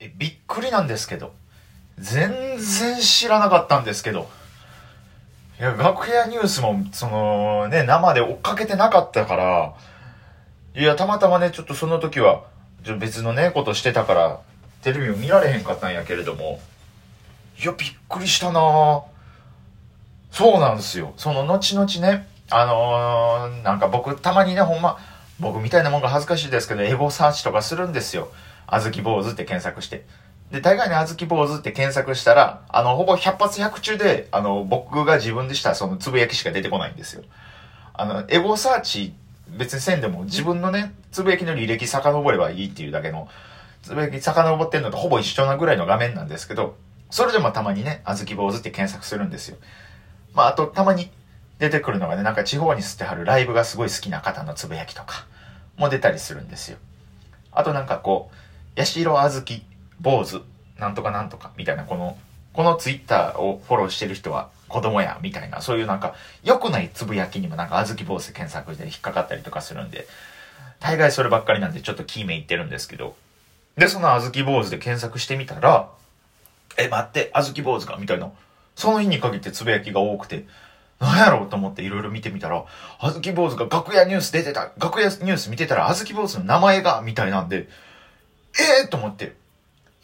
え、びっくりなんですけど。全然知らなかったんですけど。いや、楽屋ニュースも、その、ね、生で追っかけてなかったから、いや、たまたまね、ちょっとその時は、別のね、ことしてたから、テレビを見られへんかったんやけれども、いや、びっくりしたなそうなんですよ。その後々ね、あのーなんか僕たまにね、ほんま、僕みたいなもんが恥ずかしいですけど、エゴサーチとかするんですよ。あずき坊主って検索して。で、大概にあずき坊主って検索したら、あの、ほぼ100発100中で、あの、僕が自分でしたそのつぶやきしか出てこないんですよ。あの、エゴサーチ別にせんでも自分のね、つぶやきの履歴遡ればいいっていうだけの、つぶやき遡ってんのとほぼ一緒なぐらいの画面なんですけど、それでもたまにね、あずき坊主って検索するんですよ。まあ、あと、たまに出てくるのがね、なんか地方に吸ってはるライブがすごい好きな方のつぶやきとかも出たりするんですよ。あとなんかこう、八代あずき、坊主、なんとかなんとか、みたいな、この、このツイッターをフォローしてる人は子供や、みたいな、そういうなんか、良くないつぶやきにもなんか、あずき坊主検索で引っかかったりとかするんで、大概そればっかりなんでちょっとキーメいってるんですけど、で、そのあずき坊主で検索してみたら、え、待って、あずき坊主かみたいな。その日に限ってつぶやきが多くて、なんやろうと思っていろいろ見てみたら、あずき坊主が楽屋ニュース出てた、楽屋ニュース見てたら、あずき坊主の名前が、みたいなんで、ええー、と思って。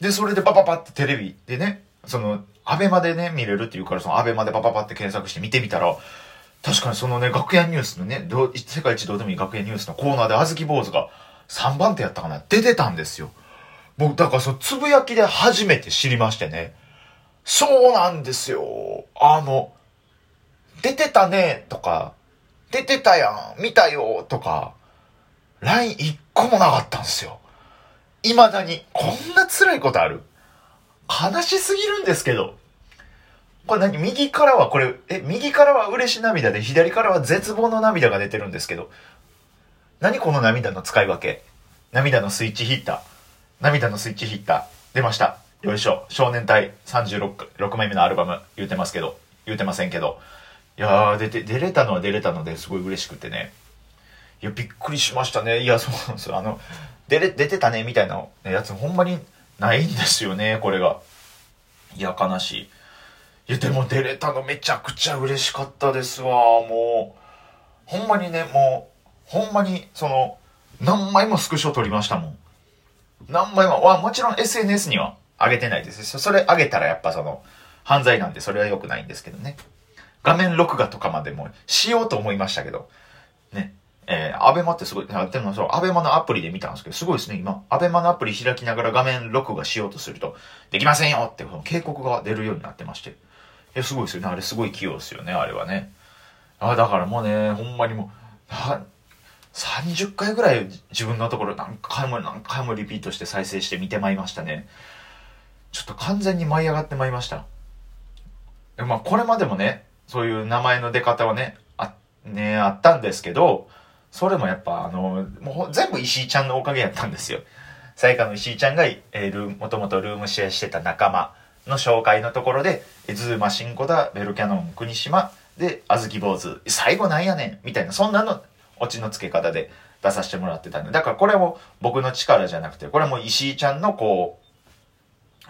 で、それでパパパってテレビでね、その、アベマでね、見れるっていうから、そのアベマでパパパって検索して見てみたら、確かにそのね、楽屋ニュースのね、世界一どうでもいい楽屋ニュースのコーナーであずき坊主が3番手やったかな、出てたんですよ。僕、だからそのつぶやきで初めて知りましてね。そうなんですよ。あの、出てたね、とか、出てたやん、見たよ、とか、LINE 一個もなかったんですよ。未だに、こんな辛いことある？悲しすぎるんですけど。これ何？右からはこれ、え、右からは嬉し涙で、左からは絶望の涙が出てるんですけど。何この涙の使い分け？涙のスイッチヒッター。涙のスイッチヒッター。出ました。よいしょ。少年隊36 6枚目のアルバム言うてますけど、言うてませんけど。いやー、出て、出れたのは出れたのですごい嬉しくてね。いや、びっくりしましたね。いや、そうなんですよ。あの、出れ、出てたね、みたいなやつほんまにないんですよね、これが。いや、悲しい。いや、でも出れたのめちゃくちゃ嬉しかったですわ。もう、ほんまにね、もう、ほんまに、その、何枚もスクショ撮りましたもん。何枚も、わ、もちろん SNS には上げてないです。それ上げたらやっぱその、犯罪なんでそれは良くないんですけどね。画面録画とかまでもしようと思いましたけど、ね。えー、アベマってすごい、でもそう、アベマのアプリで見たんですけど、すごいですね、今。アベマのアプリ開きながら画面録画しようとすると、できませんよって、この警告が出るようになってまして。いや、すごいですよね。あれすごい器用ですよね、あれはね。あだからもうね、ほんまにもう、な30回ぐらい自分のところ何回も何回もリピートして再生して見てまいりましたね。ちょっと完全に舞い上がってまいりました。まあ、これまでもね、そういう名前の出方はね、あ、ね、あったんですけど、それもやっぱあの、もう全部石井ちゃんのおかげやったんですよ。さやかの石井ちゃんが、えー、ルーもともとルームシェアしてた仲間の紹介のところで、えズーマシンコだ、ベルキャノン国島、で、あずき坊主、最後なんやねんみたいな、そんなの、オチの付け方で出させてもらってたんで、だからこれも僕の力じゃなくて、これも石井ちゃんのこ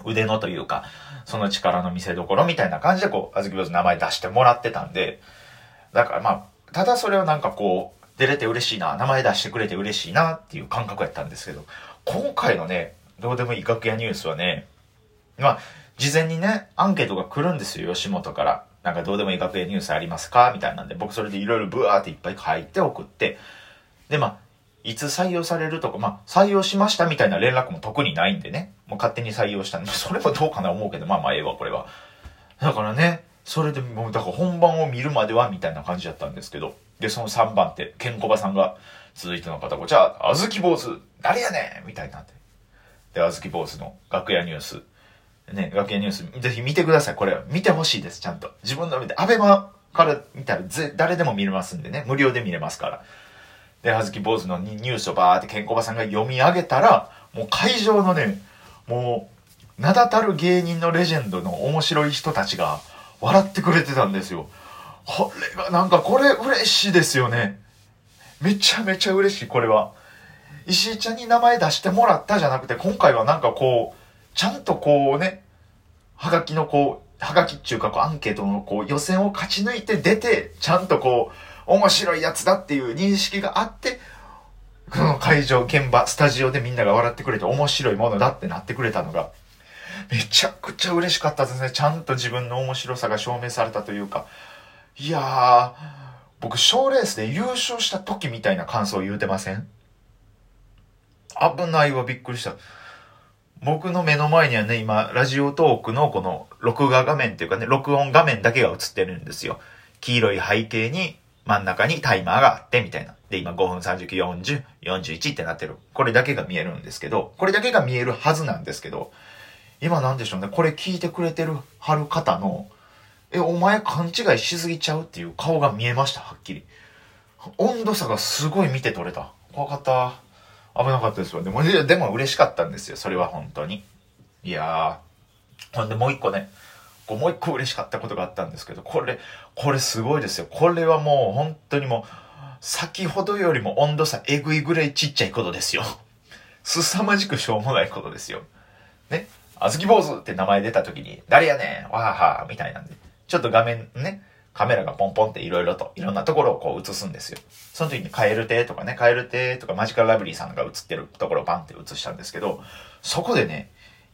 う、腕のというか、その力の見せ所みたいな感じでこう、あずき坊主の名前出してもらってたんで、だからまあ、ただそれをなんかこう、出れて嬉しいな、名前出してくれて嬉しいなっていう感覚やったんですけど、今回のね、どうでもいい楽屋ニュースはね、まあ、事前にね、アンケートが来るんですよ、吉本から。なんかどうでもいい学園ニュースありますかみたいなんで、僕それでいろいろブワーっていっぱい書いて送って、で、まあ、いつ採用されるとか、まあ、採用しましたみたいな連絡も特にないんでね、もう勝手に採用したんで、それもどうかな思うけど、まあまあええわ、これは。だからね、それでもう、だから本番を見るまではみたいな感じだったんですけど、で、その3番手、ケンコバさんが、続いての方、こちら、あずき坊主、誰やねんみたいになって。で、あずき坊主の楽屋ニュース、ね、楽屋ニュース、ぜひ見てください。これ、見てほしいです、ちゃんと。自分の見て、アベマから見たらぜ、誰でも見れますんでね、無料で見れますから。で、はずき坊主のニニュースをバーってケンコバさんが読み上げたら、もう会場のね、もう、名だたる芸人のレジェンドの面白い人たちが笑ってくれてたんですよ。これが、なんかこれ嬉しいですよね。めちゃめちゃ嬉しい、これは。石井ちゃんに名前出してもらったじゃなくて、今回はなんかこう、ちゃんとこうね、はがきのこう、はがきっていうかこうアンケートのこう予選を勝ち抜いて出て、ちゃんとこう、面白いやつだっていう認識があって、この会場、現場、スタジオでみんなが笑ってくれて面白いものだってなってくれたのが、めちゃくちゃ嬉しかったですね。ちゃんと自分の面白さが証明されたというか。いやー、僕、賞レースで優勝した時みたいな感想を言うてません？危ないわ、びっくりした。僕の目の前にはね、今、ラジオトークのこの録画画面っていうかね、録音画面だけが映ってるんですよ。黄色い背景に真ん中にタイマーがあってみたいな。で、今5分39、40、41ってなってる。これだけが見えるんですけど、これだけが見えるはずなんですけど、今なんでしょうね、これ聞いてくれてる、はる方の、え、お前勘違いしすぎちゃうっていう顔が見えました、はっきり。温度差がすごい見て取れた。怖かった。危なかったですよ。でも、でも嬉しかったんですよ、それは本当に。いやー。ほんでもう一個ね、もう一個嬉しかったことがあったんですけど、これ、これすごいですよ。これはもう本当にもう、先ほどよりも温度差えぐいぐらいちっちゃいことですよ。凄まじくしょうもないことですよ。ね。あずき坊主って名前出た時に、誰やねんわははみたいなんで。ちょっと画面ね、カメラがポンポンって色々と、いろんなところをこう映すんですよ。その時にカエル亭とかね、カエル亭とかマジカルラブリーさんが映ってるところをバンって映したんですけど、そこでね、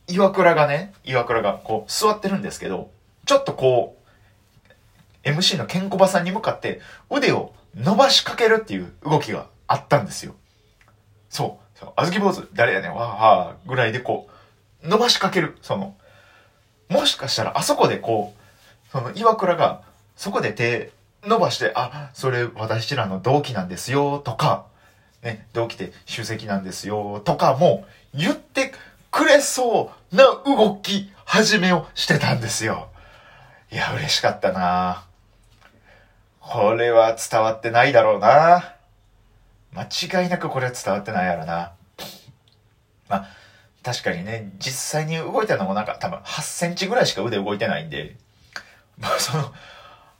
岩倉がね、岩倉がこう座ってるんですけど、ちょっとこう、MC のケンコバさんに向かって腕を伸ばしかけるっていう動きがあったんですよ。そう。そうあずき坊主、誰やねん、わーはーぐらいでこう、伸ばしかける。その、もしかしたらあそこでこう、その岩倉がそこで手伸ばして、あ、それ私らの同期なんですよ、とか、ね、同期で主席なんですよ、とかも言ってくれそうな動き始めをしてたんですよ。いや、嬉しかったなこれは伝わってないだろうな間違いなくこれは伝わってないやろな。まあ、確かにね、実際に動いたのもなんか多分8センチぐらいしか腕動いてないんで、ま あその、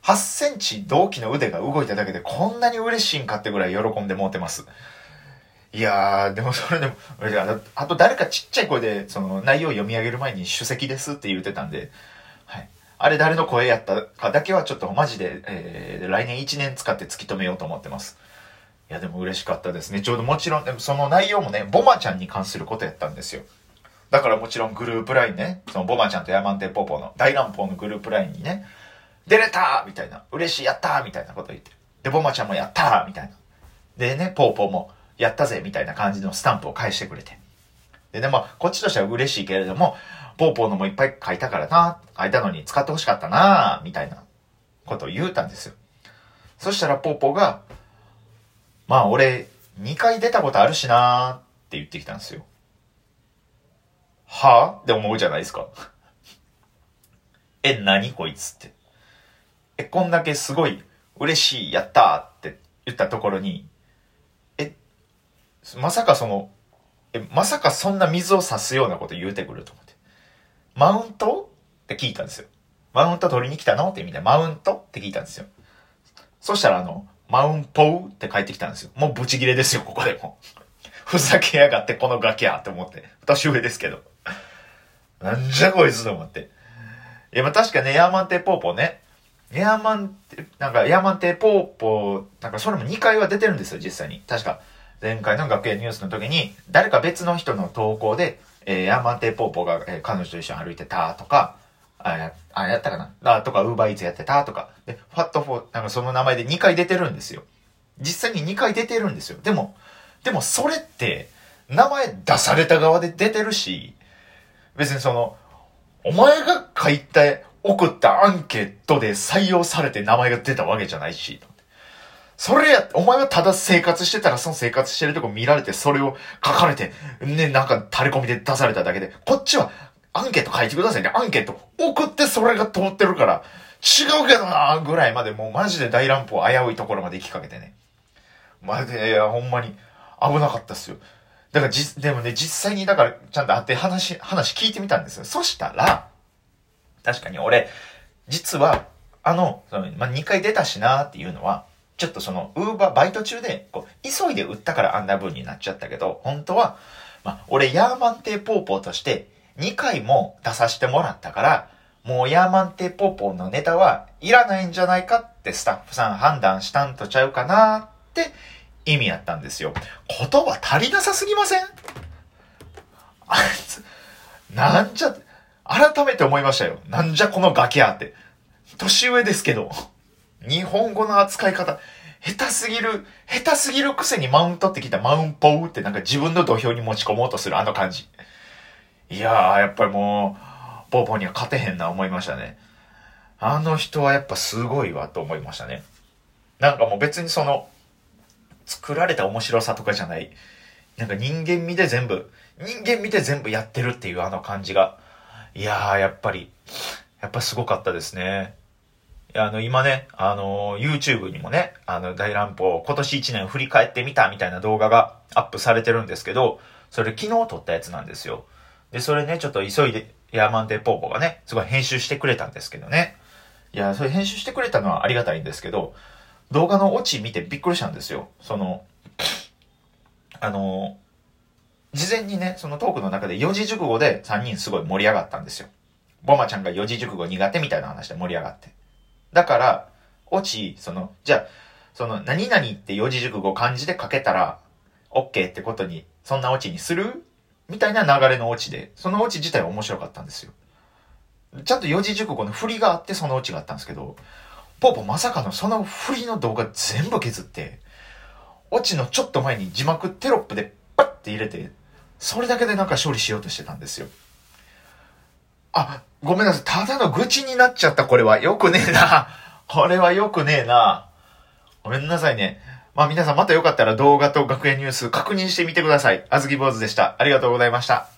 8センチ同期の腕が動いただけでこんなに嬉しいんかってぐらい喜んでもうてます。いやー、でもそれでも、あと誰かちっちゃい声で、その内容を読み上げる前に主席ですって言ってたんで、はい。あれ誰の声やったかだけはちょっとマジで、えー、来年1年使って突き止めようと思ってます。いや、でも嬉しかったですね。ちょうどもちろん、でもその内容もね、ボマちゃんに関することやったんですよ。だからもちろんグループラインね、そのボマちゃんとヤマンテポポの大乱暴のグループラインにね、出れたみたいな、嬉しい、やったみたいなこと言って。で、ボマちゃんもやったみたいな。でね、ポーポーもやったぜみたいな感じのスタンプを返してくれて。で、でも、こっちとしては嬉しいけれども、ポーポーのもいっぱい書いたからな、書いたのに使ってほしかったなみたいなことを言うたんですよ。そしたらポーポーが、まあ俺、2回出たことあるしなーって言ってきたんですよ。は？ぁって思うじゃないですか。え、何こいつって。え、こんだけすごい嬉しい、やったーって言ったところに、え、まさかその、え、まさかそんな水を差すようなこと言うてくると思って。マウント？って聞いたんですよ。マウント取りに来たの？って意味で、マウント？って聞いたんですよ。そしたらあの、マウンポーって帰ってきたんですよ。もうブチギレですよ、ここでも。ふざけやがってこのガキやって思って。年上ですけど。なんじゃこいつと思って。いや、まあ確かね、エアマンテポーポーね。エアマンテ、なんかエアマンテポーポー、なんかそれも2回は出てるんですよ、実際に。確か。前回の学園ニュースの時に、誰か別の人の投稿で、えー、エアマンテポーポーが、えー、彼女と一緒に歩いてたとか、あ、や、あ、やったかなあ、とか、ウーバーイーツやってたとか、で、ファットフォー、なんかその名前で2回出てるんですよ。実際に2回出てるんですよ。でも、でもそれって、名前出された側で出てるし、別にその、お前が書いて送ったアンケートで採用されて名前が出たわけじゃないし、それや、お前はただ生活してたらその生活してるとこ見られてそれを書かれて、ね、なんか垂れ込みで出されただけで、こっちはアンケート書いてくださいね。アンケート送ってそれが通ってるから、違うけどなぐらいまでもうマジで大乱暴危ういところまで行きかけてね。まで、いや、ほんまに危なかったっすよ。だからじ、でもね、実際にだからちゃんと会って話、話聞いてみたんですよ。そしたら、確かに俺、実は、あの、そのまあ、2回出たしなっていうのは、ちょっとその、ウーバーバイト中で、こう、急いで売ったからあんな風になっちゃったけど、本当は、まあ、俺、ヤーマンテーポーポーとして、2回も出させてもらったから、もうヤーマンテポポのネタはいらないんじゃないかってスタッフさん判断したんとちゃうかなって意味やったんですよ。言葉足りなさすぎません？あいつ、なんじゃ、改めて思いましたよ。なんじゃこのガキやって。年上ですけど、日本語の扱い方、下手すぎる、下手すぎるくせにマウントってきたマウンポーってなんか自分の土俵に持ち込もうとするあの感じ。いやー、やっぱりもう、ポーポーには勝てへんな思いましたね。あの人はやっぱすごいわと思いましたね。なんかもう別にその、作られた面白さとかじゃない。なんか人間味で全部、人間味で全部やってるっていうあの感じが。いやー、やっぱり、やっぱすごかったですね。あの、今ね、あの、YouTube にもね、あの、大乱暴、今年1年振り返ってみたみたいな動画がアップされてるんですけど、それ昨日撮ったやつなんですよ。で、それね、ちょっと急いで、ヤーマンデーポーポがね、すごい編集してくれたんですけどね。いや、それ編集してくれたのはありがたいんですけど、動画のオチ見てびっくりしたんですよ。その、あの、事前にね、そのトークの中で四字熟語で3人すごい盛り上がったんですよ。ボマちゃんが四字熟語苦手みたいな話で盛り上がって。だから、オチ、その、じゃあ、その、何々って四字熟語漢字で書けたら、OK ってことに、そんなオチにするみたいな流れのオチで、そのオチ自体は面白かったんですよ。ちゃんと四字熟語の振りがあってそのオチがあったんですけど、ポーポまさかのその振りの動画全部削って、オチのちょっと前に字幕テロップでパッて入れて、それだけでなんか処理しようとしてたんですよ。あ、ごめんなさい。ただの愚痴になっちゃった、これは。よくねえな。これはよくねえな。ごめんなさいね。まあ皆さんまたよかったら動画と学園ニュース確認してみてください。あずき坊主でした。ありがとうございました。